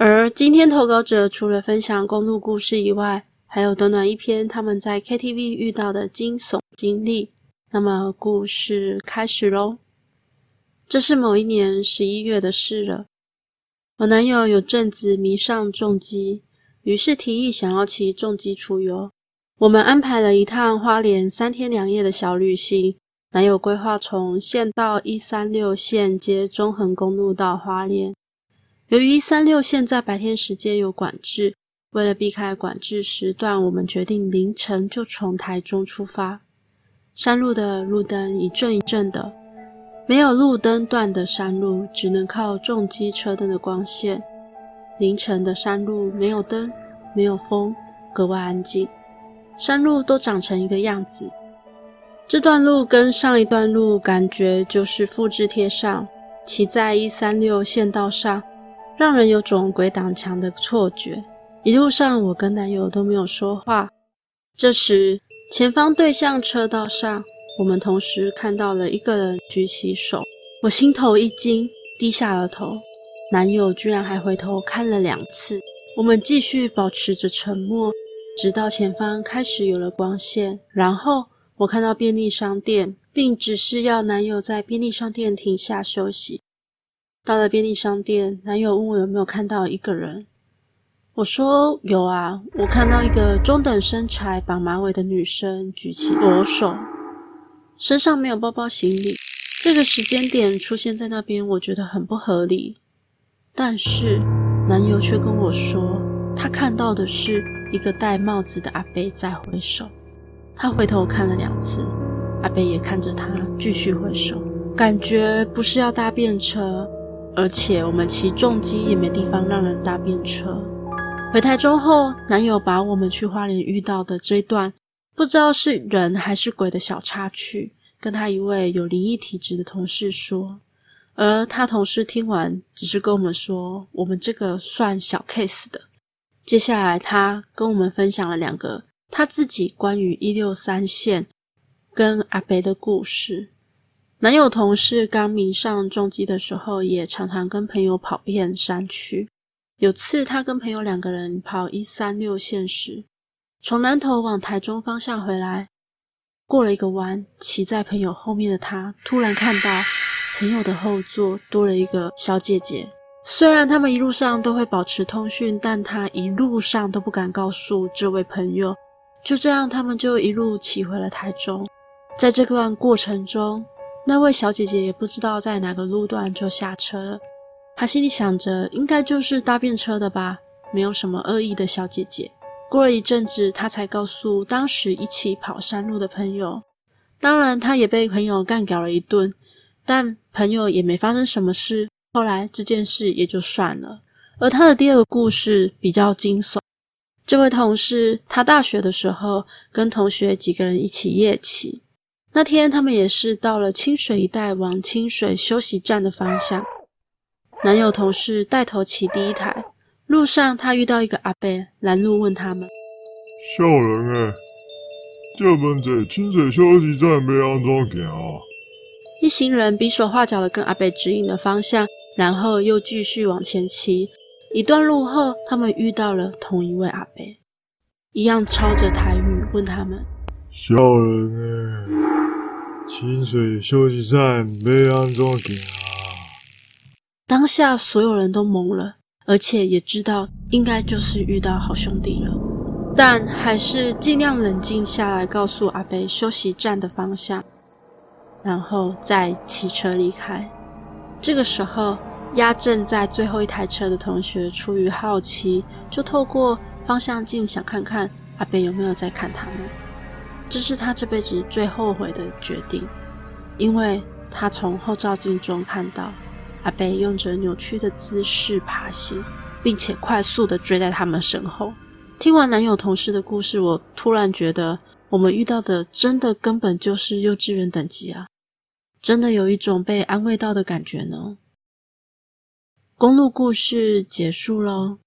而今天投稿者除了分享公路故事以外，还有短短一篇他们在 KTV 遇到的惊悚经历。那么故事开始喽。这是某一年十一月的事了。我男友有阵子迷上重机，于是提议想要骑重机出游。我们安排了一趟花莲三天两夜的小旅行。男友规划从县道一三六线接中横公路到花莲。由于一三六线在白天时间有管制，为了避开管制时段，我们决定凌晨就从台中出发。山路的路灯一阵一阵的。没有路灯段的山路，只能靠重机车灯的光线。凌晨的山路没有灯，没有风，格外安静。山路都长成一个样子。这段路跟上一段路感觉就是复制贴上。骑在一三六县道上，让人有种鬼挡墙的错觉。一路上，我跟男友都没有说话。这时，前方对向车道上。我们同时看到了一个人举起手，我心头一惊，低下了头。男友居然还回头看了两次。我们继续保持着沉默，直到前方开始有了光线。然后我看到便利商店，并指示要男友在便利商店停下休息。到了便利商店，男友问我有没有看到一个人。我说有啊，我看到一个中等身材、绑马尾的女生举起左手。身上没有包包行李，这个时间点出现在那边，我觉得很不合理。但是男友却跟我说，他看到的是一个戴帽子的阿伯在挥手。他回头看了两次，阿伯也看着他，继续挥手。感觉不是要搭便车，而且我们骑重机也没地方让人搭便车。回台中后，男友把我们去花莲遇到的这段。不知道是人还是鬼的小插曲，跟他一位有灵异体质的同事说，而他同事听完，只是跟我们说，我们这个算小 case 的。接下来，他跟我们分享了两个他自己关于一六三线跟阿北的故事。男友同事刚迷上重机的时候，也常常跟朋友跑遍山区。有次，他跟朋友两个人跑一三六线时，从南投往台中方向回来，过了一个弯，骑在朋友后面的他突然看到朋友的后座多了一个小姐姐。虽然他们一路上都会保持通讯，但他一路上都不敢告诉这位朋友。就这样，他们就一路骑回了台中。在这段过程中，那位小姐姐也不知道在哪个路段就下车了。她心里想着，应该就是搭便车的吧，没有什么恶意的小姐姐。过了一阵子，她才告诉当时一起跑山路的朋友。当然，她也被朋友干掉了一顿，但朋友也没发生什么事。后来这件事也就算了。而他的第二个故事比较惊悚。这位同事，他大学的时候跟同学几个人一起夜骑。那天他们也是到了清水一带，往清水休息站的方向。男友同事带头骑第一台。路上，他遇到一个阿伯拦路，问他们：“笑人诶，这边在清水休息站要安怎行啊？”一行人比手画脚的跟阿伯指引了方向，然后又继续往前骑。一段路后，他们遇到了同一位阿伯，一样抄着台语问他们：“笑人诶，清水休息站要安怎行啊？”当下所有人都懵了。而且也知道应该就是遇到好兄弟了，但还是尽量冷静下来，告诉阿北休息站的方向，然后再骑车离开。这个时候，压正在最后一台车的同学出于好奇，就透过方向镜想看看阿北有没有在看他们。这是他这辈子最后悔的决定，因为他从后照镜中看到。阿北用着扭曲的姿势爬行，并且快速地追在他们身后。听完男友同事的故事，我突然觉得我们遇到的真的根本就是幼稚园等级啊！真的有一种被安慰到的感觉呢。公路故事结束喽，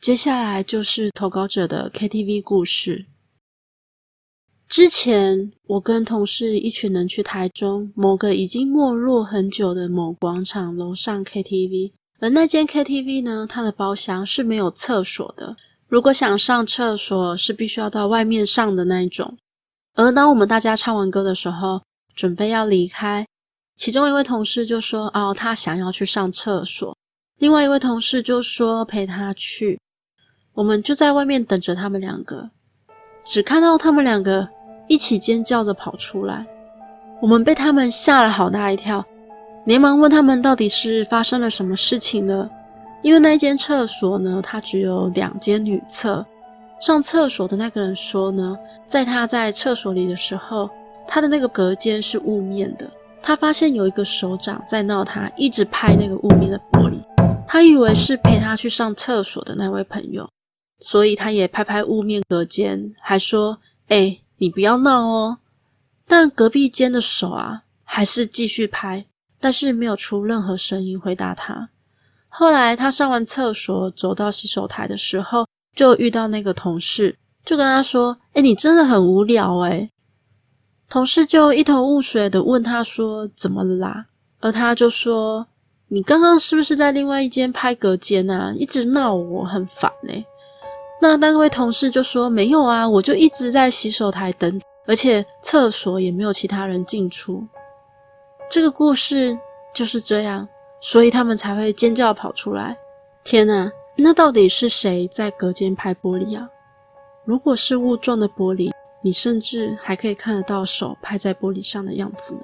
接下来就是投稿者的 KTV 故事。之前我跟同事一群人去台中某个已经没落很久的某广场楼上 KTV，而那间 KTV 呢，它的包厢是没有厕所的。如果想上厕所，是必须要到外面上的那一种。而当我们大家唱完歌的时候，准备要离开，其中一位同事就说：“哦，他想要去上厕所。”另外一位同事就说：“陪他去。”我们就在外面等着他们两个，只看到他们两个一起尖叫着跑出来，我们被他们吓了好大一跳。连忙问他们到底是发生了什么事情呢？因为那间厕所呢，它只有两间女厕。上厕所的那个人说呢，在他在厕所里的时候，他的那个隔间是雾面的。他发现有一个手掌在闹他，一直拍那个雾面的玻璃。他以为是陪他去上厕所的那位朋友，所以他也拍拍雾面隔间，还说：“哎，你不要闹哦。”但隔壁间的手啊，还是继续拍。但是没有出任何声音回答他。后来他上完厕所走到洗手台的时候，就遇到那个同事，就跟他说：“哎，你真的很无聊哎。”同事就一头雾水的问他说：“怎么了啦？”而他就说：“你刚刚是不是在另外一间拍隔间啊？一直闹我，很烦诶。”那那位同事就说：“没有啊，我就一直在洗手台等，而且厕所也没有其他人进出。”这个故事就是这样，所以他们才会尖叫跑出来。天哪，那到底是谁在隔间拍玻璃啊？如果是雾状的玻璃，你甚至还可以看得到手拍在玻璃上的样子呢。